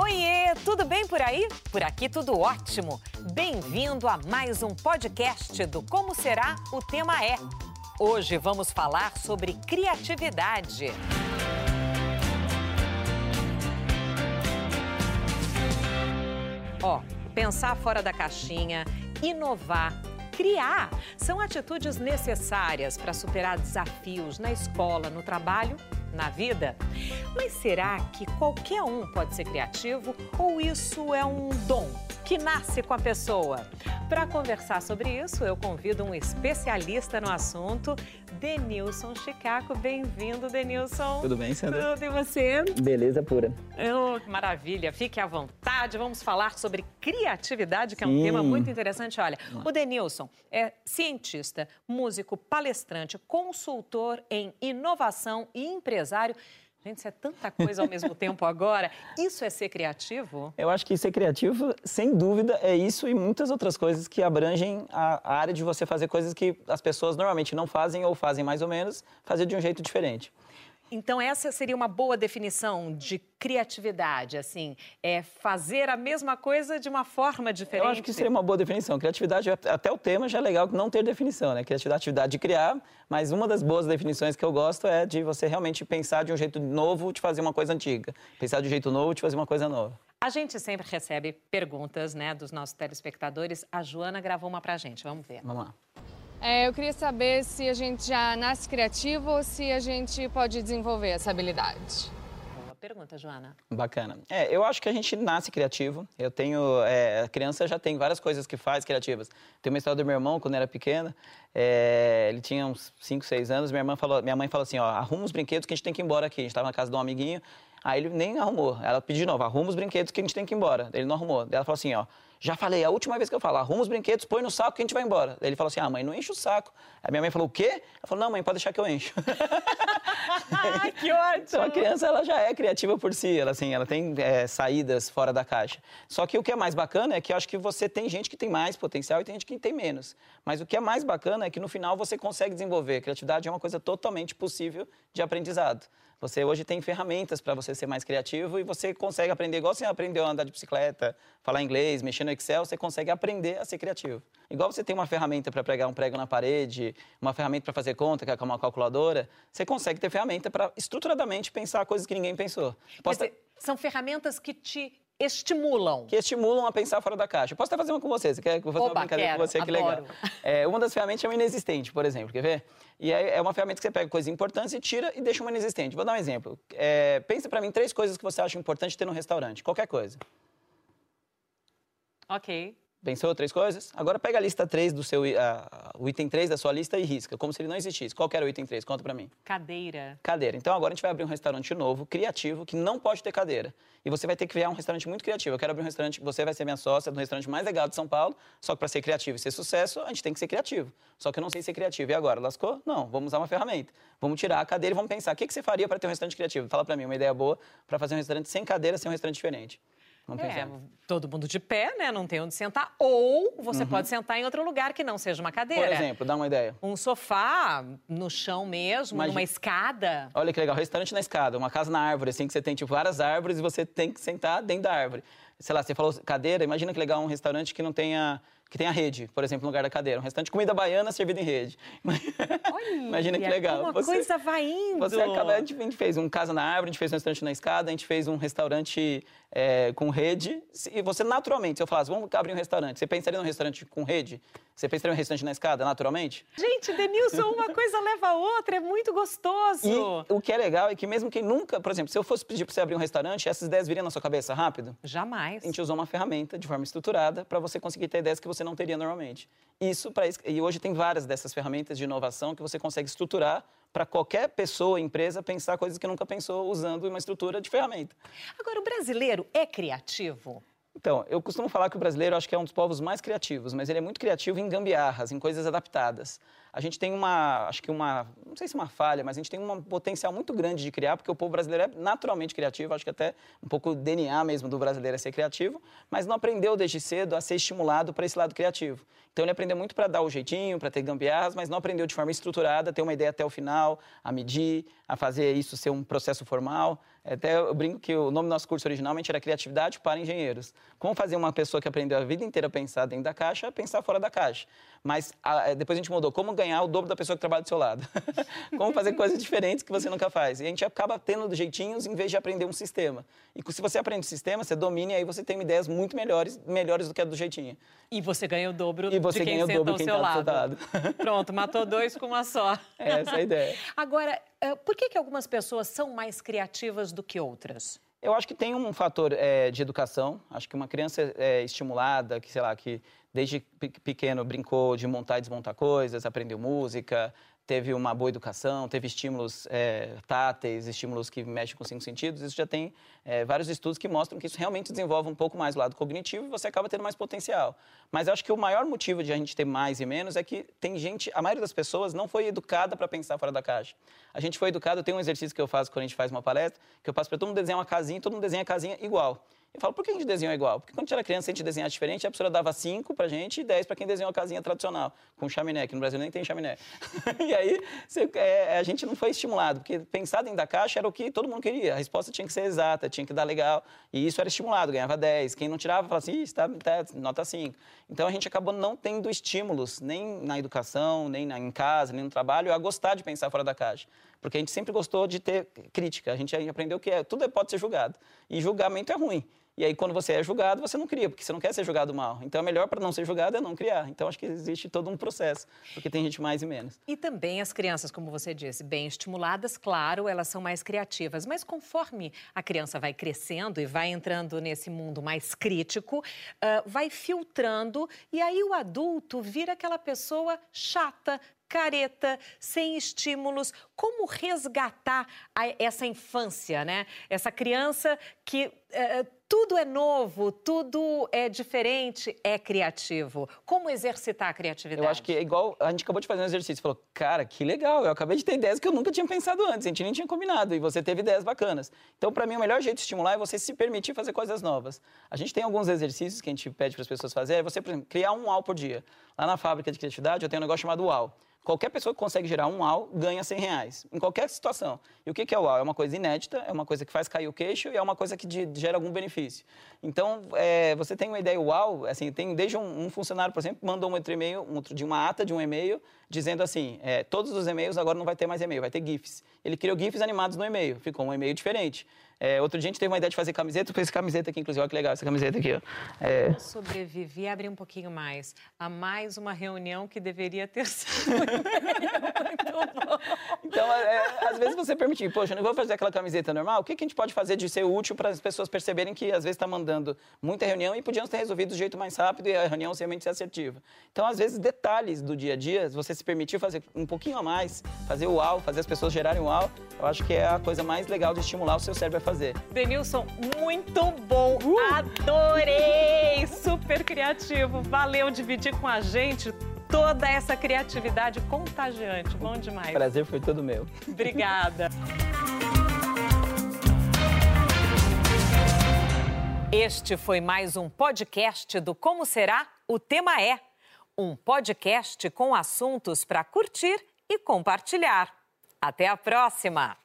Oiê, tudo bem por aí? Por aqui tudo ótimo. Bem-vindo a mais um podcast do Como Será o Tema É. Hoje vamos falar sobre criatividade. Ó, pensar fora da caixinha, inovar, criar são atitudes necessárias para superar desafios na escola, no trabalho, na vida. Mas será que qualquer um pode ser criativo ou isso é um dom que nasce com a pessoa? Para conversar sobre isso, eu convido um especialista no assunto, Denilson Chicaco. Bem-vindo, Denilson. Tudo bem, Sandra? Tudo e você? Beleza pura. Oh, que maravilha. Fique à vontade. Vamos falar sobre criatividade, que é um tema muito interessante. Olha, o Denilson é cientista, músico, palestrante, consultor em inovação e empresário. Gente, isso é tanta coisa ao mesmo tempo agora. Isso é ser criativo? Eu acho que ser criativo, sem dúvida, é isso e muitas outras coisas que abrangem a, área de você fazer coisas que as pessoas normalmente não fazem ou fazem mais ou menos, fazer de um jeito diferente. Então, essa seria uma boa definição de criatividade, assim, é fazer a mesma coisa de uma forma diferente? Eu acho que seria uma boa definição. Criatividade, até o tema já é legal não ter definição, né? Criatividade, atividade de criar, mas uma das boas definições que eu gosto é de você realmente pensar de um jeito novo de fazer uma coisa antiga. Pensar de um jeito novo de fazer uma coisa nova. A gente sempre recebe perguntas, né, dos nossos telespectadores. A Joana gravou uma pra gente, vamos ver. Vamos lá. É, eu queria saber se a gente já nasce criativo ou se a gente pode desenvolver essa habilidade. Boa pergunta, Joana. Bacana. É, eu acho que a gente nasce criativo. Eu tenho. É, a criança já tem várias coisas que faz criativas. Tem uma história do meu irmão, quando era pequeno. É, ele tinha uns 5, 6 anos. Minha, irmã falou, minha mãe falou assim: ó, arruma os brinquedos que a gente tem que ir embora aqui. A gente estava na casa de um amiguinho. Aí ele nem arrumou. Ela pediu de novo: arruma os brinquedos que a gente tem que ir embora. Ele não arrumou. Ela falou assim: ó. Já falei, a última vez que eu falo, arruma os brinquedos, põe no saco que a gente vai embora. Ele falou assim: ah, mãe, não enche o saco. Aí minha mãe falou: o quê? Ela falou: não, mãe, pode deixar que eu encho. Que ótimo! Então a criança ela já é criativa por si, ela, assim, ela tem é, saídas fora da caixa. Só que o que é mais bacana é que eu acho que você tem gente que tem mais potencial e tem gente que tem menos. Mas o que é mais bacana é que no final você consegue desenvolver. Criatividade é uma coisa totalmente possível de aprendizado. Você hoje tem ferramentas para você ser mais criativo e você consegue aprender, igual você aprendeu a andar de bicicleta, falar inglês, mexer no Excel, você consegue aprender a ser criativo. Igual você tem uma ferramenta para pregar um prego na parede, uma ferramenta para fazer conta, que é uma calculadora, você consegue ter ferramenta para estruturadamente pensar coisas que ninguém pensou. Posso... Dizer, são ferramentas que te estimulam. Que estimulam a pensar fora da caixa. posso até fazer uma com você. Você quer que eu faça Opa, uma brincadeira quero, com você? Que adoro. legal. É, uma das ferramentas é o inexistente, por exemplo. Quer ver? E é uma ferramenta que você pega coisas importantes e tira e deixa uma inexistente. Vou dar um exemplo. É, pensa para mim três coisas que você acha importante ter no restaurante. Qualquer coisa. Ok. Pensou três coisas? Agora pega a lista 3 do seu. O item 3 da sua lista e risca, como se ele não existisse. Qual que era o item 3? Conta pra mim. Cadeira. Cadeira. Então agora a gente vai abrir um restaurante novo, criativo, que não pode ter cadeira. E você vai ter que criar um restaurante muito criativo. Eu quero abrir um restaurante, você vai ser minha sócia do restaurante mais legal de São Paulo. Só que para ser criativo e ser sucesso, a gente tem que ser criativo. Só que eu não sei ser criativo. E agora? Lascou? Não, vamos usar uma ferramenta. Vamos tirar a cadeira e vamos pensar. O que, que você faria para ter um restaurante criativo? Fala para mim, uma ideia boa para fazer um restaurante sem cadeira, ser um restaurante diferente. Vamos é, pensar. todo mundo de pé, né? Não tem onde sentar. Ou você uhum. pode sentar em outro lugar que não seja uma cadeira. Por exemplo, dá uma ideia. Um sofá no chão mesmo, Imagina... numa escada. Olha que legal, restaurante na escada, uma casa na árvore, assim, que você tem tipo várias árvores e você tem que sentar dentro da árvore. Sei lá, você falou cadeira, imagina que legal um restaurante que não tenha que tem a rede, por exemplo, no lugar da cadeira. Um restaurante de comida baiana servido em rede. Olha, Imagina que legal. Uma você, coisa vai indo. Você acaba, a gente fez um casa na árvore, a gente fez um restaurante na escada, a gente fez um restaurante é, com rede. E você, naturalmente, se eu falasse, vamos abrir um restaurante, você pensaria num restaurante com rede? Você pensaria num restaurante na escada, naturalmente? Gente, Denilson, uma coisa leva a outra, é muito gostoso. E o que é legal é que mesmo quem nunca, por exemplo, se eu fosse pedir para você abrir um restaurante, essas ideias viriam na sua cabeça rápido? Jamais. A gente usou uma ferramenta de forma estruturada para você conseguir ter ideias que você não teria normalmente. Isso para e hoje tem várias dessas ferramentas de inovação que você consegue estruturar para qualquer pessoa, empresa, pensar coisas que nunca pensou usando uma estrutura de ferramenta. Agora, o brasileiro é criativo? Então, eu costumo falar que o brasileiro acho que é um dos povos mais criativos, mas ele é muito criativo em gambiarras, em coisas adaptadas. A gente tem uma, acho que uma, não sei se uma falha, mas a gente tem um potencial muito grande de criar, porque o povo brasileiro é naturalmente criativo, acho que até um pouco o DNA mesmo do brasileiro é ser criativo, mas não aprendeu desde cedo a ser estimulado para esse lado criativo. Então ele aprendeu muito para dar o jeitinho, para ter gambiarras, mas não aprendeu de forma estruturada, ter uma ideia até o final, a medir, a fazer isso ser um processo formal. Até eu brinco que o nome do nosso curso originalmente era Criatividade para Engenheiros. Como fazer uma pessoa que aprendeu a vida inteira a pensar dentro da caixa, pensar fora da caixa. Mas a, depois a gente mudou. Como ganhar o dobro da pessoa que trabalha do seu lado? Como fazer coisas diferentes que você nunca faz? E a gente acaba tendo jeitinhos em vez de aprender um sistema. E se você aprende um sistema, você domina e aí você tem ideias muito melhores, melhores do que a do jeitinho. E você ganha o dobro e você de quem ganha o dobro quem ao seu tá lado. Do seu lado. Pronto, matou dois com uma só. Essa é a ideia. Agora, eh, por que, que algumas pessoas são mais criativas do que outras? Eu acho que tem um fator é, de educação. Acho que uma criança é, estimulada, que sei lá, que desde pequeno brincou de montar e desmontar coisas, aprendeu música, teve uma boa educação, teve estímulos é, táteis, estímulos que mexem com cinco sentidos, isso já tem é, vários estudos que mostram que isso realmente desenvolve um pouco mais o lado cognitivo e você acaba tendo mais potencial. Mas eu acho que o maior motivo de a gente ter mais e menos é que tem gente, a maioria das pessoas não foi educada para pensar fora da caixa. A gente foi educado, tem um exercício que eu faço quando a gente faz uma palestra, que eu passo para todo mundo desenhar uma casinha, todo mundo desenha a casinha igual. Eu falo, por que a gente desenhou igual? Porque quando a gente era criança, a gente desenhava diferente, a professora dava 5 pra gente e 10 para quem desenhou a casinha tradicional, com chaminé, que no Brasil nem tem chaminé. e aí, você, é, a gente não foi estimulado, porque pensar dentro da caixa era o que todo mundo queria. A resposta tinha que ser exata, tinha que dar legal, e isso era estimulado, ganhava 10. Quem não tirava, falava assim, está tá, nota 5. Então, a gente acabou não tendo estímulos, nem na educação, nem na, em casa, nem no trabalho, a gostar de pensar fora da caixa. Porque a gente sempre gostou de ter crítica, a gente aprendeu que é, tudo pode ser julgado. E julgamento é ruim. E aí, quando você é julgado, você não cria, porque você não quer ser julgado mal. Então, é melhor para não ser julgado é não criar. Então, acho que existe todo um processo, porque tem gente mais e menos. E também as crianças, como você disse, bem estimuladas, claro, elas são mais criativas. Mas conforme a criança vai crescendo e vai entrando nesse mundo mais crítico, uh, vai filtrando, e aí o adulto vira aquela pessoa chata, careta, sem estímulos. Como resgatar essa infância, né? Essa criança que é, tudo é novo, tudo é diferente, é criativo. Como exercitar a criatividade? Eu acho que é igual. A gente acabou de fazer um exercício. Falou, cara, que legal. Eu acabei de ter ideias que eu nunca tinha pensado antes. A gente nem tinha combinado. E você teve ideias bacanas. Então, para mim, o melhor jeito de estimular é você se permitir fazer coisas novas. A gente tem alguns exercícios que a gente pede para as pessoas fazerem. É você, por exemplo, criar um UAU por dia. Lá na fábrica de criatividade, eu tenho um negócio chamado UAU. Qualquer pessoa que consegue gerar um UAU ganha 100 reais, em qualquer situação. E o que é o UAU? É uma coisa inédita, é uma coisa que faz cair o queixo e é uma coisa que gera algum benefício. Então, é, você tem uma ideia UAU, assim, tem desde um, um funcionário, por exemplo, mandou um outro e-mail, um, de uma ata de um e-mail, dizendo assim, é, todos os e-mails agora não vai ter mais e-mail, vai ter GIFs. Ele criou GIFs animados no e-mail, ficou um e-mail diferente. É, outro dia a gente teve uma ideia de fazer camiseta, fiz camiseta aqui, inclusive, olha que legal essa camiseta aqui. Ó. É... Eu sobrevivi, abri um pouquinho mais, a mais uma reunião que deveria ter sido muito. Então, é, às vezes você permitir, poxa, eu não vou fazer aquela camiseta normal, o que, que a gente pode fazer de ser útil para as pessoas perceberem que às vezes está mandando muita reunião e podíamos ter resolvido do jeito mais rápido e a reunião realmente ser assertiva. Então, às vezes, detalhes do dia a dia, você se permitir fazer um pouquinho a mais, fazer o uau, fazer as pessoas gerarem o uau, eu acho que é a coisa mais legal de estimular o seu cérebro a fazer. Denilson, muito bom. Uh! Adorei! Super criativo. Valeu dividir com a gente toda essa criatividade contagiante. Bom demais. Prazer foi todo meu. Obrigada. Este foi mais um podcast do Como Será? O Tema é. Um podcast com assuntos para curtir e compartilhar. Até a próxima!